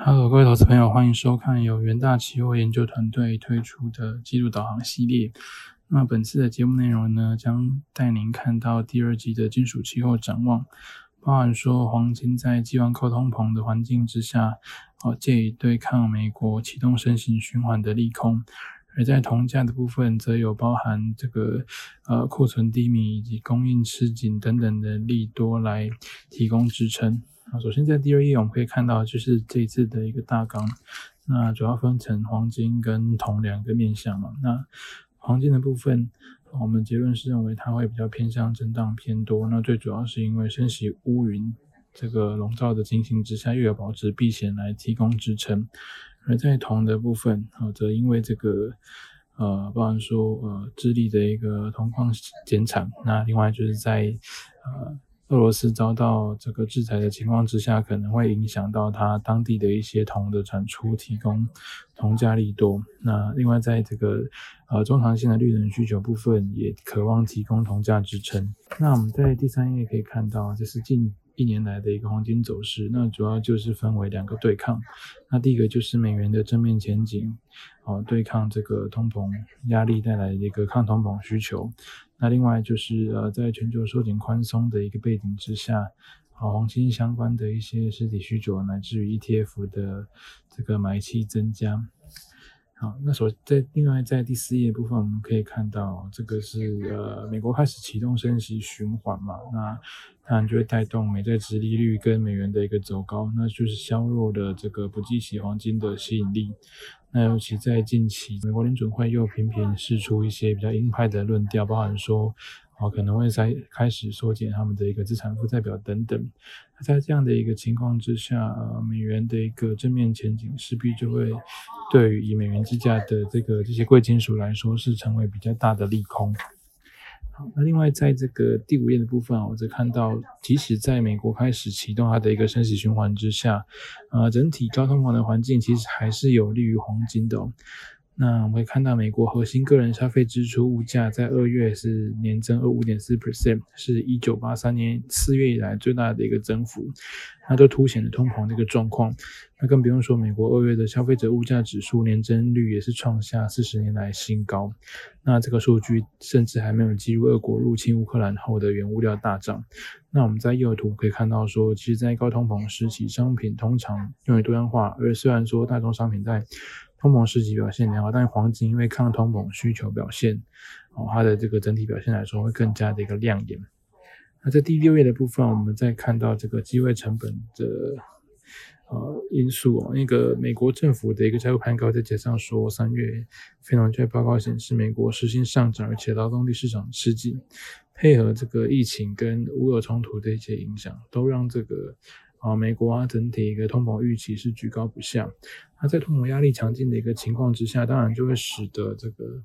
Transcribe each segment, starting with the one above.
Hello，各位投资朋友，欢迎收看由元大期货研究团队推出的季度导航系列。那本次的节目内容呢，将带您看到第二季的金属期货展望，包含说黄金在既往高通膨的环境之下，哦，借以对抗美国启动升息循环的利空；而在铜价的部分，则有包含这个呃库存低迷以及供应吃紧等等的利多来提供支撑。啊，首先在第二页我们可以看到，就是这一次的一个大纲。那主要分成黄金跟铜两个面向嘛。那黄金的部分，我们结论是认为它会比较偏向震荡偏多。那最主要是因为升息乌云这个笼罩的情形之下，又有保值避险来提供支撑。而在铜的部分，啊，则因为这个呃，包含说呃，智利的一个铜矿减产，那另外就是在呃。俄罗斯遭到这个制裁的情况之下，可能会影响到它当地的一些铜的产出，提供铜价利多。那另外，在这个呃中长线的绿能需求部分，也渴望提供铜价支撑。那我们在第三页可以看到，就是近一年来的一个黄金走势。那主要就是分为两个对抗。那第一个就是美元的正面前景，哦，对抗这个通膨压力带来的一个抗通膨需求。那另外就是呃，在全球收紧宽松的一个背景之下，啊，黄金相关的一些实体需求，乃至于 ETF 的这个买气增加。好，那所在另外在第四页部分，我们可以看到，这个是呃美国开始启动升息循环嘛，那当然就会带动美债殖利率跟美元的一个走高，那就是削弱的这个不计息黄金的吸引力。那尤其在近期，美国联准会又频频释出一些比较鹰派的论调，包含说。哦，可能会在开始缩减他们的一个资产负债表等等。在这样的一个情况之下，美元的一个正面前景势必就会对于以美元计价的这个这些贵金属来说是成为比较大的利空。那另外在这个第五页的部分，我则看到，即使在美国开始启动它的一个升息循环之下，呃，整体高通膨的环境其实还是有利于黄金的。那我们会看到，美国核心个人消费支出物价在二月是年增二五点四 percent，是一九八三年四月以来最大的一个增幅，那都凸显了通膨的一个状况。那更不用说，美国二月的消费者物价指数年增率也是创下四十年来新高。那这个数据甚至还没有计入俄国入侵乌克兰后的原物料大涨。那我们在右图可以看到说，其实，在高通膨时期，商品通常用于多样化，而虽然说大宗商品在通膨实际表现良好，但是黄金因为抗通膨需求表现，哦，它的这个整体表现来说会更加的一个亮眼。那在第六页的部分，我们再看到这个机会成本的呃因素哦，那个美国政府的一个债务盘高，再加上说三月非农就业报告显示美国实行上涨，而且劳动力市场吃紧，配合这个疫情跟乌俄冲突的一些影响，都让这个。啊，美国啊，整体一个通膨预期是居高不下。那在通膨压力强劲的一个情况之下，当然就会使得这个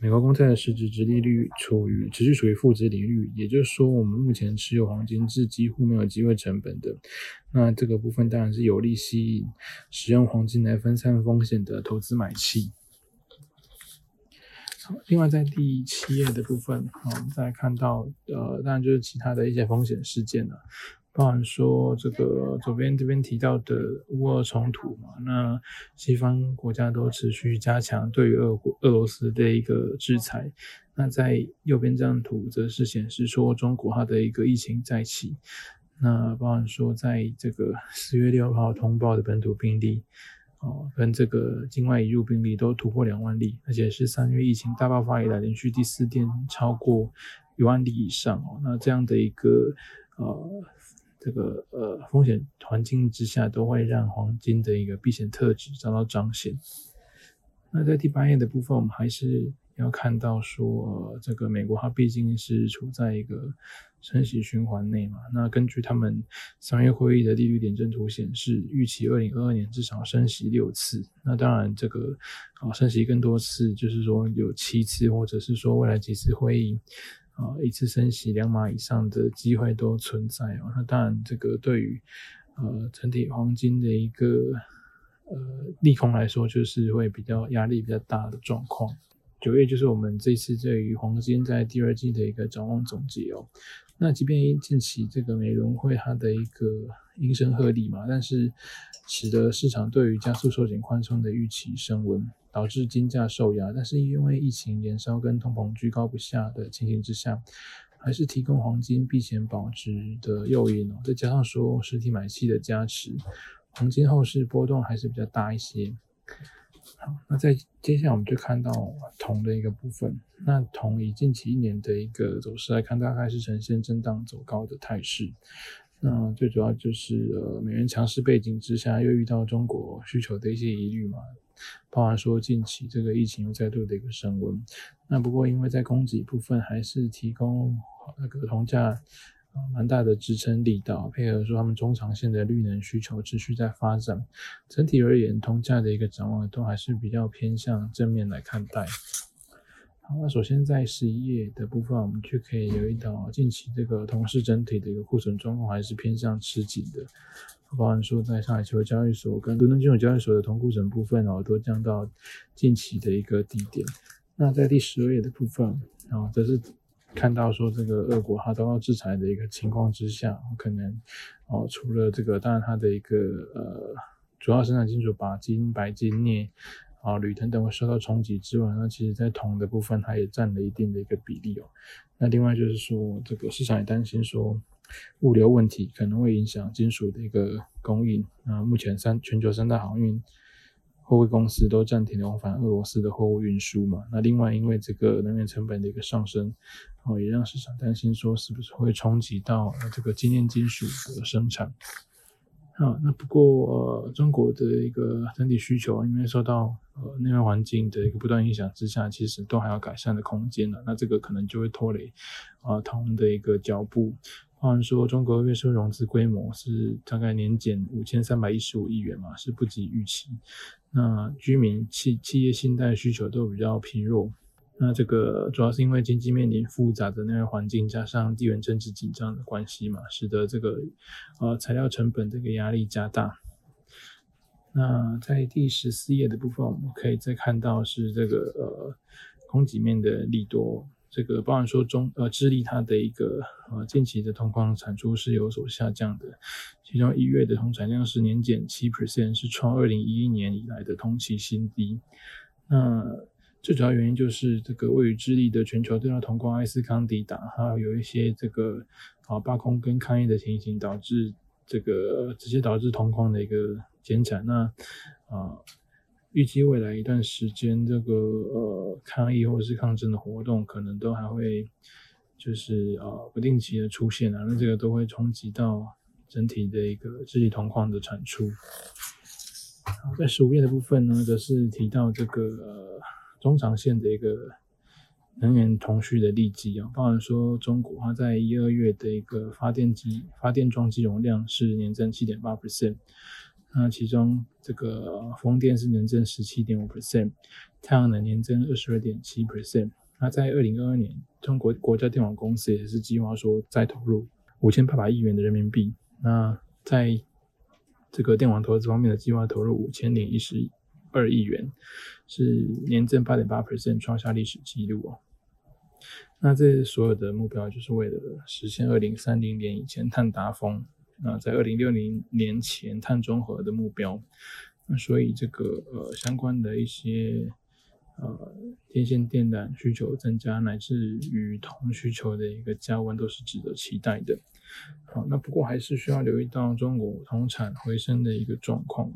美国公债的实质值利率处于持续处于负值利率。也就是说，我们目前持有黄金是几乎没有机会成本的。那这个部分当然是有利吸引使用黄金来分散风险的投资买气。另外在第七页的部分，我们再看到，呃，当然就是其他的一些风险事件了。包含说这个左边这边提到的乌俄冲突嘛，那西方国家都持续加强对于俄国俄罗斯的一个制裁。那在右边这张图则是显示说中国它的一个疫情再起。那包含说在这个四月六号通报的本土病例哦，跟这个境外移入病例都突破两万例，而且是三月疫情大爆发以来连续第四天超过一万例以上哦。那这样的一个呃。这个呃风险环境之下，都会让黄金的一个避险特质遭到彰显。那在第八页的部分，我们还是要看到说，这个美国它毕竟是处在一个升息循环内嘛。那根据他们三月会议的利率点阵图显示，预期二零二二年至少升息六次。那当然，这个啊升息更多次，就是说有七次，或者是说未来几次会议。啊，一次升息两码以上的机会都存在哦。那当然，这个对于呃整体黄金的一个呃利空来说，就是会比较压力比较大的状况。九月就是我们这次对于黄金在第二季的一个展望总结哦。那即便近期这个美伦会它的一个应声鹤唳嘛，但是使得市场对于加速收紧宽松的预期升温，导致金价受压。但是因为疫情延烧跟通膨居高不下的情形之下，还是提供黄金避险保值的诱因哦。再加上说实体买气的加持，黄金后市波动还是比较大一些。好，那在接下来我们就看到铜的一个部分。那铜以近期一年的一个走势来看，大概是呈现震荡走高的态势。那最主要就是呃美元强势背景之下，又遇到中国需求的一些疑虑嘛，包含说近期这个疫情又再度的一个升温。那不过因为在供给部分还是提供那个铜价。蛮大的支撑力道，配合说他们中长线的绿能需求持续在发展，整体而言，铜价的一个展望都还是比较偏向正面来看待。好，那首先在十一页的部分，我们就可以留意到近期这个铜市整体的一个库存状况还是偏向吃紧的，包含说在上海期货交易所跟伦敦金融交易所的铜库存部分哦，都降到近期的一个低点。那在第十二页的部分，啊，则是。看到说这个俄国它遭到制裁的一个情况之下，可能哦，除了这个，当然它的一个呃主要生产金属钯金、白金、镍啊、铝等等会受到冲击之外，那其实在铜的部分它也占了一定的一个比例哦。那另外就是说，这个市场也担心说物流问题可能会影响金属的一个供应。那目前三全球三大航运。货柜公司都暂停往返俄罗斯的货物运输嘛？那另外，因为这个能源成本的一个上升，哦，也让市场担心说是不是会冲击到这个精炼金属的生产。啊，那不过呃，中国的一个整体需求，因为受到呃内外环境的一个不断影响之下，其实都还有改善的空间的。那这个可能就会拖累啊铜的一个脚步。话说，中国月收融资规模是大概年减五千三百一十五亿元嘛，是不及预期。那居民企企业信贷需求都比较疲弱。那这个主要是因为经济面临复杂的那个环境，加上地缘政治紧张的关系嘛，使得这个呃材料成本这个压力加大。那在第十四页的部分，我们可以再看到是这个呃供给面的利多。这个包含说中呃智利它的一个呃近期的铜矿产出是有所下降的，其中一月的铜产量是年减七 percent，是创二零一一年以来的同期新低。那最主要原因就是这个位于智利的全球最大铜矿埃斯康迪达，还有有一些这个啊罢工跟抗议的情形，导致这个直接导致铜矿的一个减产。那啊。预计未来一段时间，这个呃抗议或者是抗争的活动，可能都还会就是呃不定期的出现啊，那这个都会冲击到整体的一个智力铜矿的产出。在十五页的部分呢，则是提到这个呃中长线的一个能源同需的利基啊，包含说中国它在一二月的一个发电机发电装机容量是年增七点八 percent。那其中这个风电是年增十七点五 percent，太阳能年增二十二点七 percent。那在二零二二年，中国国家电网公司也是计划说再投入五千八百亿元的人民币。那在这个电网投资方面的计划投入五千零一十二亿元，是年增八点八 percent，创下历史纪录哦。那这所有的目标就是为了实现二零三零年以前碳达峰。那在二零六零年前碳中和的目标，那所以这个呃相关的一些呃电线电缆需求增加，乃至于铜需求的一个加温，都是值得期待的。好，那不过还是需要留意到中国铜产回升的一个状况。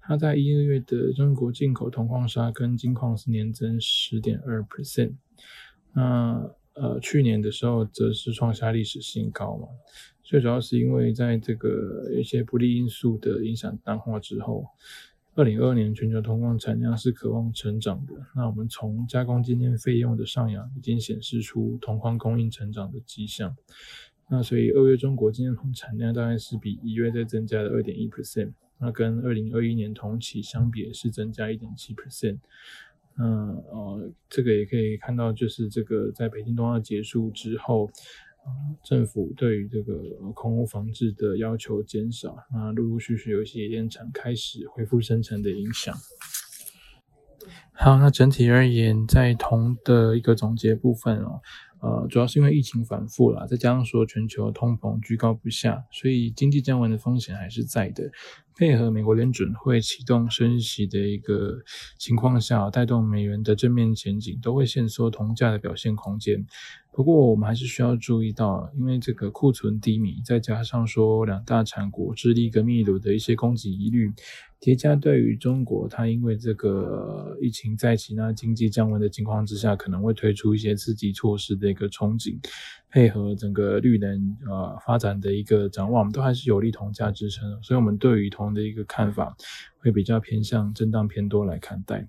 它在一二月的中国进口铜矿砂跟金矿是年增十点二 percent，那呃去年的时候则是创下历史新高嘛。最主要是因为在这个一些不利因素的影响淡化之后，二零二二年全球铜矿产量是渴望成长的。那我们从加工精炼费用的上扬，已经显示出铜矿供应成长的迹象。那所以二月中国精炼铜产量大概是比一月再增加了二点一 percent，那跟二零二一年同期相比是增加一点七 percent。嗯，呃，这个也可以看到，就是这个在北京冬奥结束之后。政府对于这个空污防治的要求减少，那陆陆续续有一些烟厂开始恢复生产的影响。好，那整体而言，在铜的一个总结部分哦。呃，主要是因为疫情反复了，再加上说全球通膨居高不下，所以经济降温的风险还是在的。配合美国联准会启动升息的一个情况下，带动美元的正面前景，都会限缩铜价的表现空间。不过，我们还是需要注意到，因为这个库存低迷，再加上说两大产国智利跟秘鲁的一些供给疑虑。叠加对于中国，它因为这个疫情在起，那经济降温的情况之下，可能会推出一些刺激措施的一个憧憬，配合整个绿能呃发展的一个展望，都还是有利铜价支撑。所以，我们对于铜同的一个看法，会比较偏向震荡偏多来看待。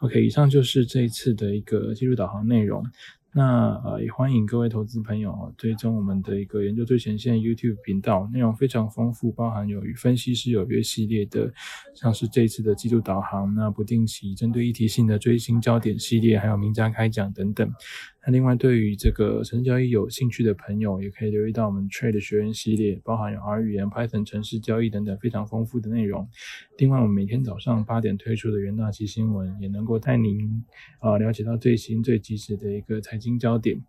OK，以上就是这一次的一个技术导航内容。那呃，也欢迎各位投资朋友追踪我们的一个研究最前线 YouTube 频道，内容非常丰富，包含有与分析师有约系列的，像是这一次的季度导航，那不定期针对议题性的追星焦点系列，还有名家开讲等等。那另外，对于这个城市交易有兴趣的朋友，也可以留意到我们 Trade 学院系列，包含有 R 语言、Python 城市交易等等非常丰富的内容。另外，我们每天早上八点推出的元大期新闻，也能够带您啊了解到最新最及时的一个财经焦点。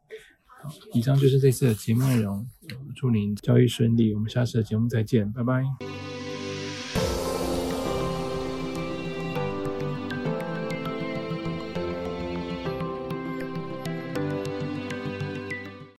好，以上就是这次的节目内容，祝您交易顺利，我们下次的节目再见，拜拜。